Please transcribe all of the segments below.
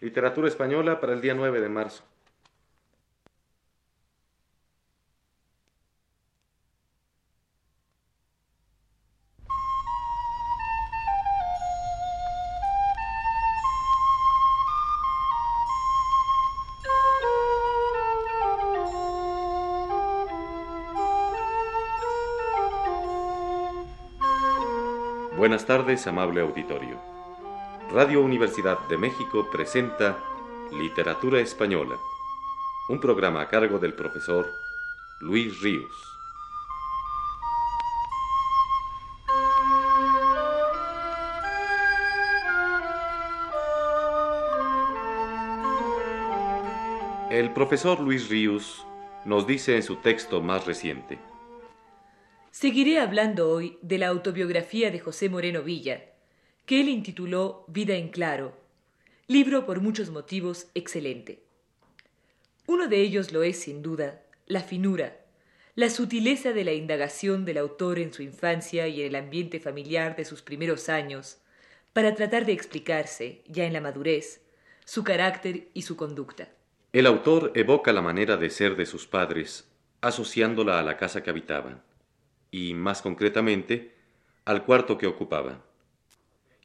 Literatura española para el día 9 de marzo. Buenas tardes, amable auditorio. Radio Universidad de México presenta Literatura Española, un programa a cargo del profesor Luis Ríos. El profesor Luis Ríos nos dice en su texto más reciente, Seguiré hablando hoy de la autobiografía de José Moreno Villa, que él intituló Vida en Claro, libro por muchos motivos excelente. Uno de ellos lo es, sin duda, la finura, la sutileza de la indagación del autor en su infancia y en el ambiente familiar de sus primeros años, para tratar de explicarse, ya en la madurez, su carácter y su conducta. El autor evoca la manera de ser de sus padres, asociándola a la casa que habitaban y, más concretamente, al cuarto que ocupaba.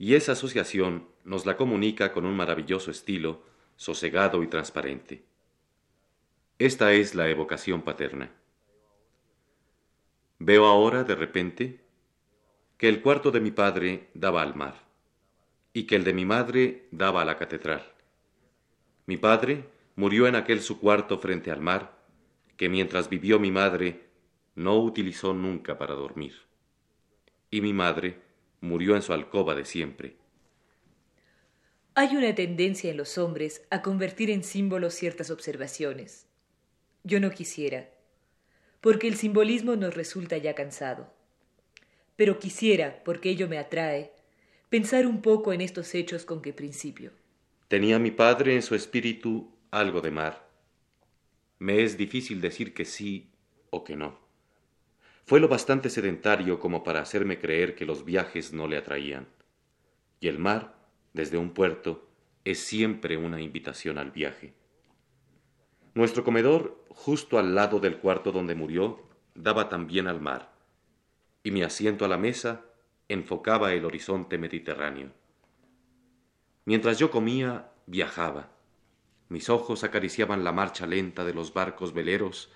Y esa asociación nos la comunica con un maravilloso estilo, sosegado y transparente. Esta es la evocación paterna. Veo ahora, de repente, que el cuarto de mi padre daba al mar y que el de mi madre daba a la catedral. Mi padre murió en aquel su cuarto frente al mar, que mientras vivió mi madre no utilizó nunca para dormir. Y mi madre murió en su alcoba de siempre. Hay una tendencia en los hombres a convertir en símbolos ciertas observaciones. Yo no quisiera, porque el simbolismo nos resulta ya cansado. Pero quisiera, porque ello me atrae, pensar un poco en estos hechos con que principio. Tenía mi padre en su espíritu algo de mar. Me es difícil decir que sí o que no. Fue lo bastante sedentario como para hacerme creer que los viajes no le atraían. Y el mar, desde un puerto, es siempre una invitación al viaje. Nuestro comedor, justo al lado del cuarto donde murió, daba también al mar, y mi asiento a la mesa enfocaba el horizonte mediterráneo. Mientras yo comía, viajaba. Mis ojos acariciaban la marcha lenta de los barcos veleros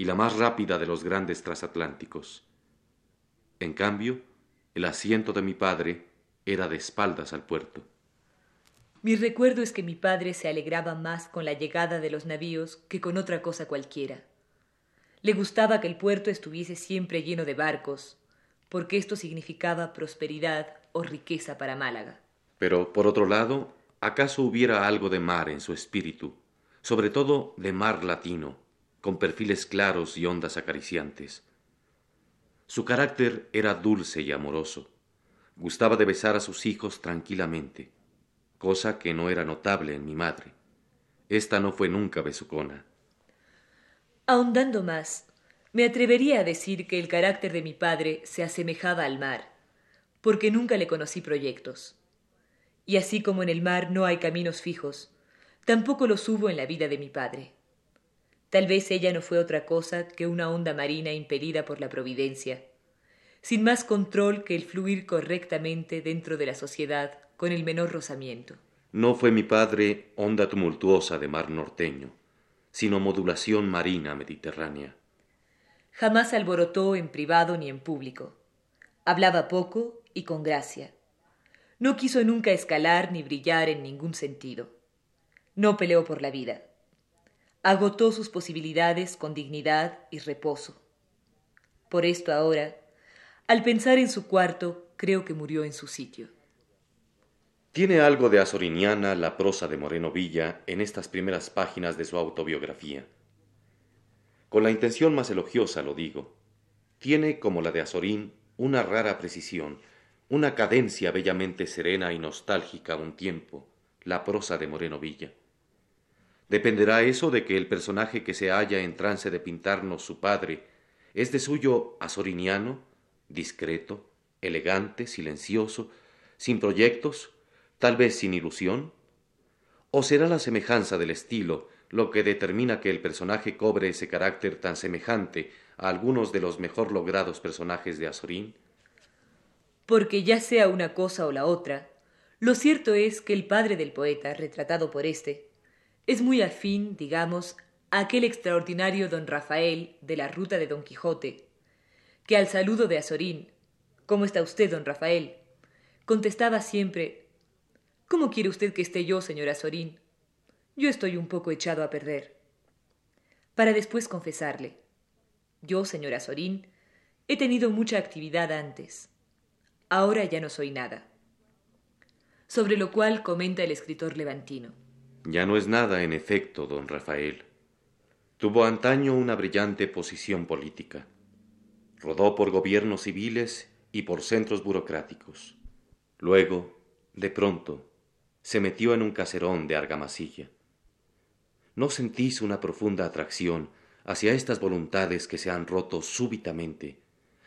y la más rápida de los grandes transatlánticos. En cambio, el asiento de mi padre era de espaldas al puerto. Mi recuerdo es que mi padre se alegraba más con la llegada de los navíos que con otra cosa cualquiera. Le gustaba que el puerto estuviese siempre lleno de barcos, porque esto significaba prosperidad o riqueza para Málaga. Pero, por otro lado, ¿acaso hubiera algo de mar en su espíritu, sobre todo de mar latino, con perfiles claros y ondas acariciantes? Su carácter era dulce y amoroso. Gustaba de besar a sus hijos tranquilamente, cosa que no era notable en mi madre. Esta no fue nunca besucona. Ahondando más, me atrevería a decir que el carácter de mi padre se asemejaba al mar, porque nunca le conocí proyectos. Y así como en el mar no hay caminos fijos, tampoco los hubo en la vida de mi padre. Tal vez ella no fue otra cosa que una onda marina impedida por la providencia, sin más control que el fluir correctamente dentro de la sociedad con el menor rozamiento. No fue mi padre onda tumultuosa de mar norteño, sino modulación marina mediterránea. Jamás alborotó en privado ni en público. Hablaba poco y con gracia. No quiso nunca escalar ni brillar en ningún sentido. No peleó por la vida. Agotó sus posibilidades con dignidad y reposo. Por esto ahora, al pensar en su cuarto, creo que murió en su sitio. Tiene algo de azoriniana la prosa de Moreno Villa en estas primeras páginas de su autobiografía. Con la intención más elogiosa lo digo. Tiene, como la de Azorín, una rara precisión, una cadencia bellamente serena y nostálgica a un tiempo, la prosa de Moreno Villa. ¿Dependerá eso de que el personaje que se halla en trance de pintarnos su padre es de suyo azoriniano, discreto, elegante, silencioso, sin proyectos, tal vez sin ilusión? ¿O será la semejanza del estilo lo que determina que el personaje cobre ese carácter tan semejante a algunos de los mejor logrados personajes de Azorín? Porque ya sea una cosa o la otra, lo cierto es que el padre del poeta, retratado por éste, es muy afín, digamos, a aquel extraordinario don Rafael de la ruta de Don Quijote, que al saludo de Azorín, ¿Cómo está usted, don Rafael? contestaba siempre ¿Cómo quiere usted que esté yo, señora Azorín? Yo estoy un poco echado a perder. Para después confesarle Yo, señora Sorín, he tenido mucha actividad antes. Ahora ya no soy nada sobre lo cual comenta el escritor levantino. Ya no es nada, en efecto, don Rafael. Tuvo antaño una brillante posición política. Rodó por gobiernos civiles y por centros burocráticos. Luego, de pronto, se metió en un caserón de argamasilla. ¿No sentís una profunda atracción hacia estas voluntades que se han roto súbitamente,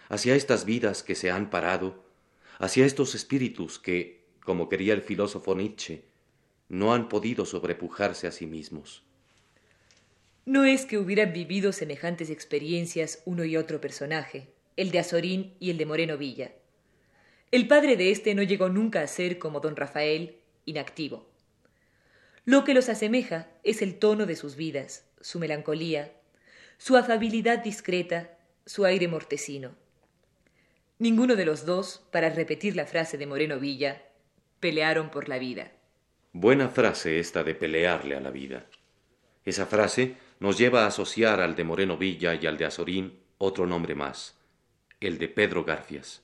hacia estas vidas que se han parado, hacia estos espíritus que, como quería el filósofo Nietzsche, no han podido sobrepujarse a sí mismos. No es que hubieran vivido semejantes experiencias uno y otro personaje, el de Azorín y el de Moreno Villa. El padre de éste no llegó nunca a ser como don Rafael, inactivo. Lo que los asemeja es el tono de sus vidas, su melancolía, su afabilidad discreta, su aire mortecino. Ninguno de los dos, para repetir la frase de Moreno Villa, pelearon por la vida. Buena frase esta de pelearle a la vida. Esa frase nos lleva a asociar al de Moreno Villa y al de Azorín otro nombre más, el de Pedro Garfias.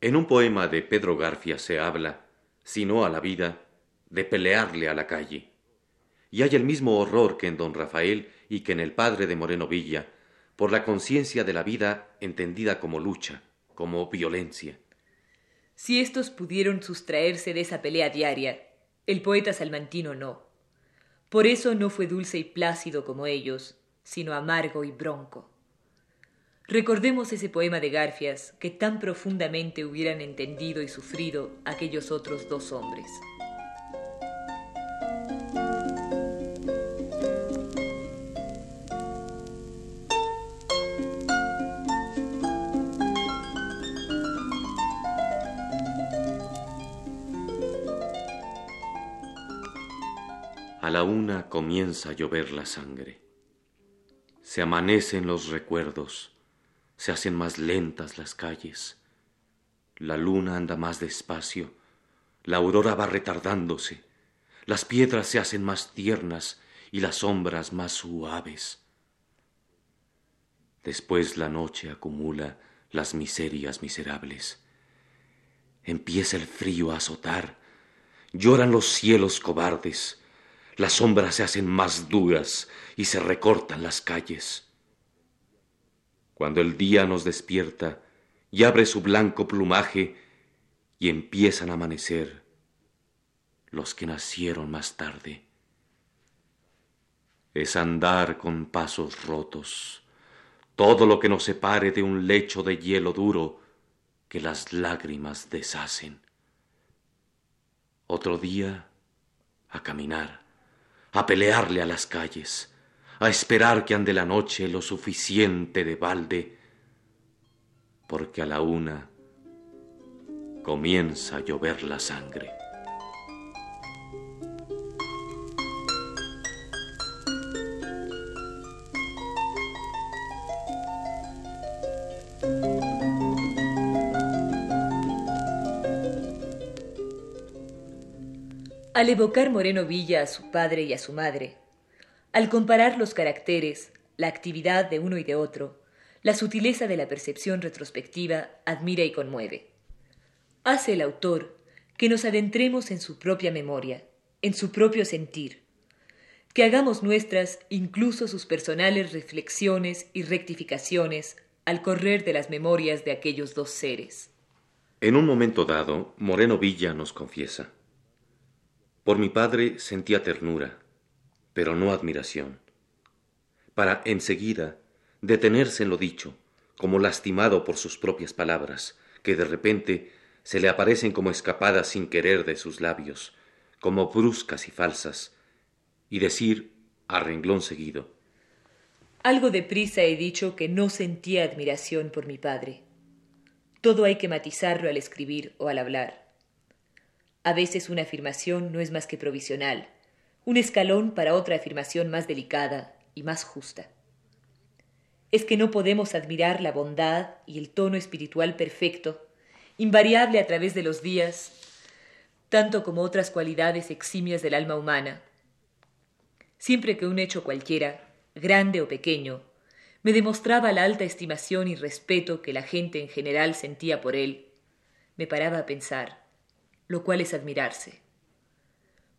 En un poema de Pedro Garfias se habla, si no a la vida, de pelearle a la calle. Y hay el mismo horror que en don Rafael y que en el padre de Moreno Villa, por la conciencia de la vida entendida como lucha, como violencia. Si éstos pudieron sustraerse de esa pelea diaria, el poeta salmantino no. Por eso no fue dulce y plácido como ellos, sino amargo y bronco. Recordemos ese poema de Garfias que tan profundamente hubieran entendido y sufrido aquellos otros dos hombres. A la una comienza a llover la sangre. Se amanecen los recuerdos, se hacen más lentas las calles. La luna anda más despacio, la aurora va retardándose, las piedras se hacen más tiernas y las sombras más suaves. Después la noche acumula las miserias miserables. Empieza el frío a azotar, lloran los cielos cobardes, las sombras se hacen más duras y se recortan las calles. Cuando el día nos despierta y abre su blanco plumaje y empiezan a amanecer los que nacieron más tarde. Es andar con pasos rotos, todo lo que nos separe de un lecho de hielo duro que las lágrimas deshacen. Otro día a caminar a pelearle a las calles, a esperar que ande la noche lo suficiente de balde, porque a la una comienza a llover la sangre. Al evocar Moreno Villa a su padre y a su madre, al comparar los caracteres, la actividad de uno y de otro, la sutileza de la percepción retrospectiva admira y conmueve. Hace el autor que nos adentremos en su propia memoria, en su propio sentir, que hagamos nuestras incluso sus personales reflexiones y rectificaciones al correr de las memorias de aquellos dos seres. En un momento dado, Moreno Villa nos confiesa. Por mi padre sentía ternura, pero no admiración. Para enseguida detenerse en lo dicho, como lastimado por sus propias palabras, que de repente se le aparecen como escapadas sin querer de sus labios, como bruscas y falsas, y decir a renglón seguido. Algo de prisa he dicho que no sentía admiración por mi padre. Todo hay que matizarlo al escribir o al hablar. A veces una afirmación no es más que provisional, un escalón para otra afirmación más delicada y más justa. Es que no podemos admirar la bondad y el tono espiritual perfecto, invariable a través de los días, tanto como otras cualidades eximias del alma humana. Siempre que un hecho cualquiera, grande o pequeño, me demostraba la alta estimación y respeto que la gente en general sentía por él, me paraba a pensar, lo cual es admirarse.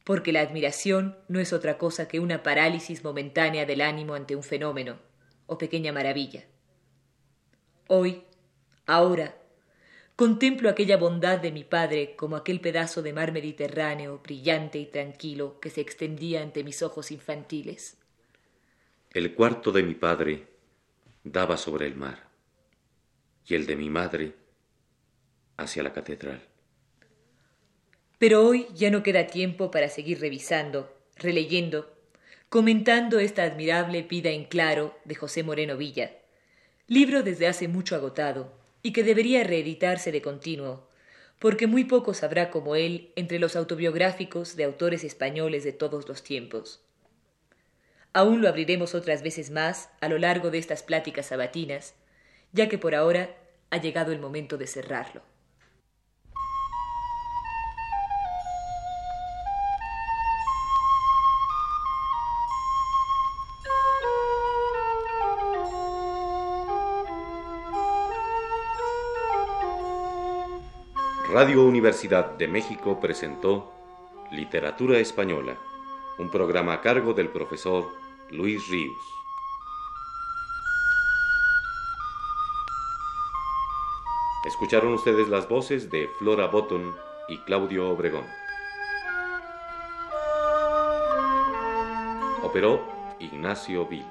Porque la admiración no es otra cosa que una parálisis momentánea del ánimo ante un fenómeno o pequeña maravilla. Hoy, ahora, contemplo aquella bondad de mi padre como aquel pedazo de mar Mediterráneo brillante y tranquilo que se extendía ante mis ojos infantiles. El cuarto de mi padre daba sobre el mar y el de mi madre hacia la catedral. Pero hoy ya no queda tiempo para seguir revisando, releyendo, comentando esta admirable vida en claro de José Moreno Villa, libro desde hace mucho agotado y que debería reeditarse de continuo, porque muy pocos habrá como él entre los autobiográficos de autores españoles de todos los tiempos. Aún lo abriremos otras veces más a lo largo de estas pláticas sabatinas, ya que por ahora ha llegado el momento de cerrarlo. Radio Universidad de México presentó Literatura Española, un programa a cargo del profesor Luis Ríos. Escucharon ustedes las voces de Flora Botton y Claudio Obregón. Operó Ignacio Vil.